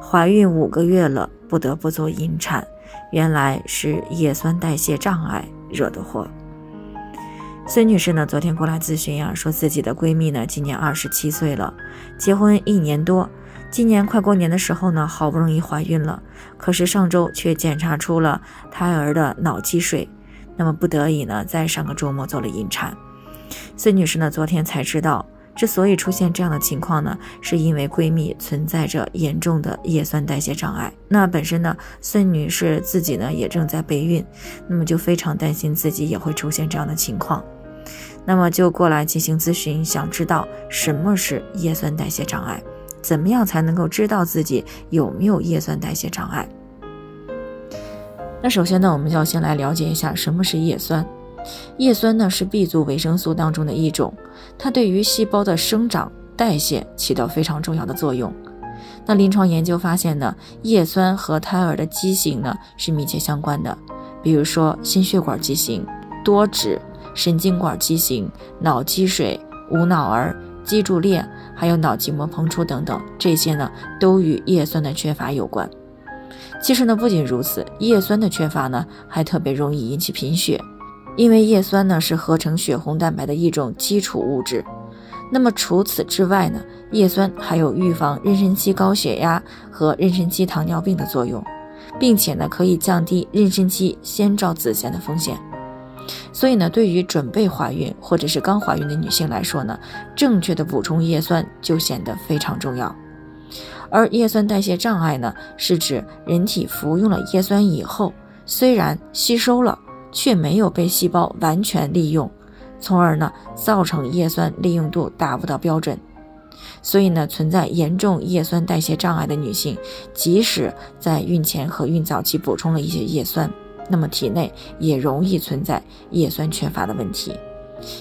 怀孕五个月了，不得不做引产，原来是叶酸代谢障碍惹的祸。孙女士呢，昨天过来咨询呀，说自己的闺蜜呢，今年二十七岁了，结婚一年多，今年快过年的时候呢，好不容易怀孕了，可是上周却检查出了胎儿的脑积水，那么不得已呢，在上个周末做了引产。孙女士呢，昨天才知道。之所以出现这样的情况呢，是因为闺蜜存在着严重的叶酸代谢障碍。那本身呢，孙女士自己呢也正在备孕，那么就非常担心自己也会出现这样的情况，那么就过来进行咨询，想知道什么是叶酸代谢障碍，怎么样才能够知道自己有没有叶酸代谢障碍？那首先呢，我们要先来了解一下什么是叶酸。叶酸呢是 B 族维生素当中的一种，它对于细胞的生长代谢起到非常重要的作用。那临床研究发现呢，叶酸和胎儿的畸形呢是密切相关的，比如说心血管畸形、多指、神经管畸形、脑积水、无脑儿、脊柱裂，还有脑脊膜膨出等等，这些呢都与叶酸的缺乏有关。其实呢，不仅如此，叶酸的缺乏呢还特别容易引起贫血。因为叶酸呢是合成血红蛋白的一种基础物质，那么除此之外呢，叶酸还有预防妊娠期高血压和妊娠期糖尿病的作用，并且呢可以降低妊娠期先兆子痫的风险。所以呢，对于准备怀孕或者是刚怀孕的女性来说呢，正确的补充叶酸就显得非常重要。而叶酸代谢障碍呢，是指人体服用了叶酸以后，虽然吸收了。却没有被细胞完全利用，从而呢造成叶酸利用度达不到标准。所以呢，存在严重叶酸代谢障碍的女性，即使在孕前和孕早期补充了一些叶酸，那么体内也容易存在叶酸缺乏的问题。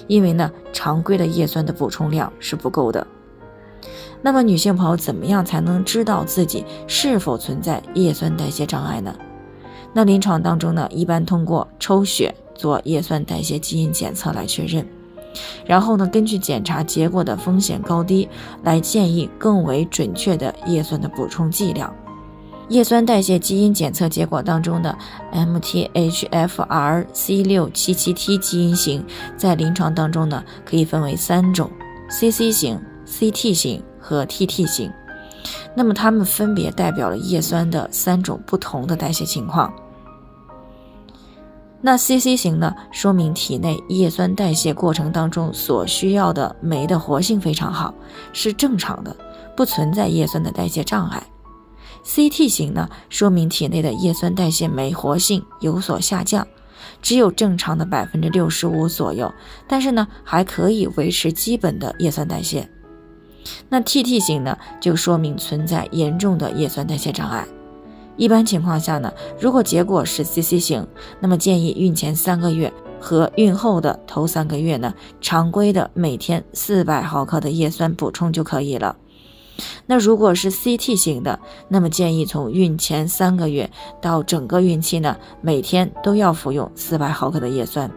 因为呢，常规的叶酸的补充量是不够的。那么，女性朋友怎么样才能知道自己是否存在叶酸代谢障碍呢？那临床当中呢，一般通过抽血做叶酸代谢基因检测来确认，然后呢，根据检查结果的风险高低来建议更为准确的叶酸的补充剂量。叶酸代谢基因检测结果当中的 MTHFR-C677T 基因型，在临床当中呢，可以分为三种：CC 型、CT 型和 TT 型。那么它们分别代表了叶酸的三种不同的代谢情况。那 CC 型呢，说明体内叶酸代谢过程当中所需要的酶的活性非常好，是正常的，不存在叶酸的代谢障碍。CT 型呢，说明体内的叶酸代谢酶活性有所下降，只有正常的百分之六十五左右，但是呢，还可以维持基本的叶酸代谢。那 TT 型呢，就说明存在严重的叶酸代谢障碍。一般情况下呢，如果结果是 CC 型，那么建议孕前三个月和孕后的头三个月呢，常规的每天四百毫克的叶酸补充就可以了。那如果是 CT 型的，那么建议从孕前三个月到整个孕期呢，每天都要服用四百毫克的叶酸。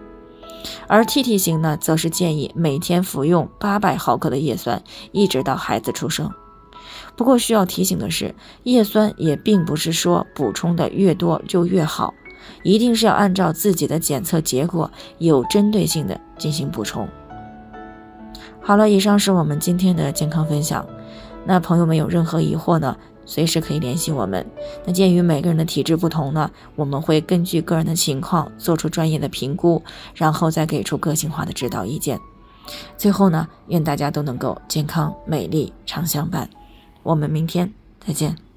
而 TT 型呢，则是建议每天服用八百毫克的叶酸，一直到孩子出生。不过需要提醒的是，叶酸也并不是说补充的越多就越好，一定是要按照自己的检测结果，有针对性的进行补充。好了，以上是我们今天的健康分享。那朋友们有任何疑惑呢，随时可以联系我们。那鉴于每个人的体质不同呢，我们会根据个人的情况做出专业的评估，然后再给出个性化的指导意见。最后呢，愿大家都能够健康美丽常相伴。我们明天再见。